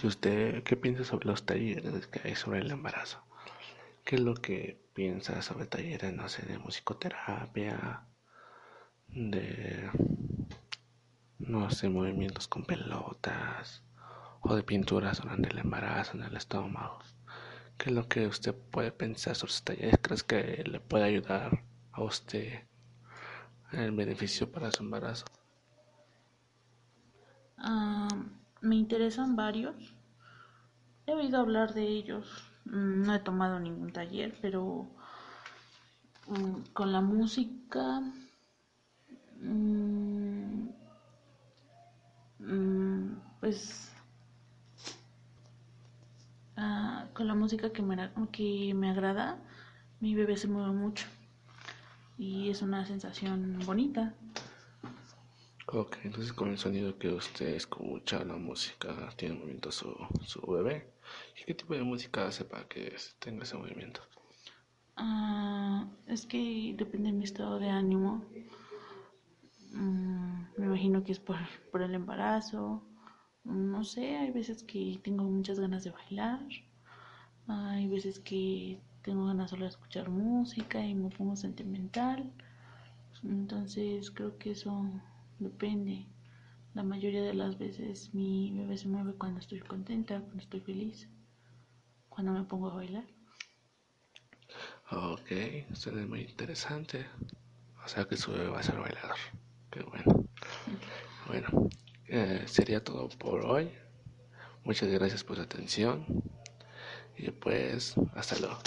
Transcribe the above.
¿Y usted qué piensa sobre los talleres que hay sobre el embarazo? ¿Qué es lo que piensa sobre talleres, no sé, de musicoterapia, de, no sé, movimientos con pelotas o de pinturas durante el embarazo en el estómago? ¿Qué es lo que usted puede pensar sobre estos talleres? ¿Crees que le puede ayudar a usted el beneficio para su embarazo? Me interesan varios. He oído hablar de ellos. Mm, no he tomado ningún taller, pero mm, con la música, mm, pues ah, con la música que me, que me agrada, mi bebé se mueve mucho y es una sensación bonita. Ok, entonces con el sonido que usted escucha, la música, tiene movimiento su, su bebé. ¿Y qué tipo de música hace para que tenga ese movimiento? Ah, es que depende de mi estado de ánimo. Mm, me imagino que es por, por el embarazo. No sé, hay veces que tengo muchas ganas de bailar. Hay veces que tengo ganas solo de escuchar música y me pongo sentimental. Entonces creo que eso Depende. La mayoría de las veces mi bebé se mueve cuando estoy contenta, cuando estoy feliz, cuando me pongo a bailar. Ok, eso es muy interesante. O sea que su bebé va a ser bailador. Qué bueno. Bueno, eh, sería todo por hoy. Muchas gracias por su atención. Y pues, hasta luego.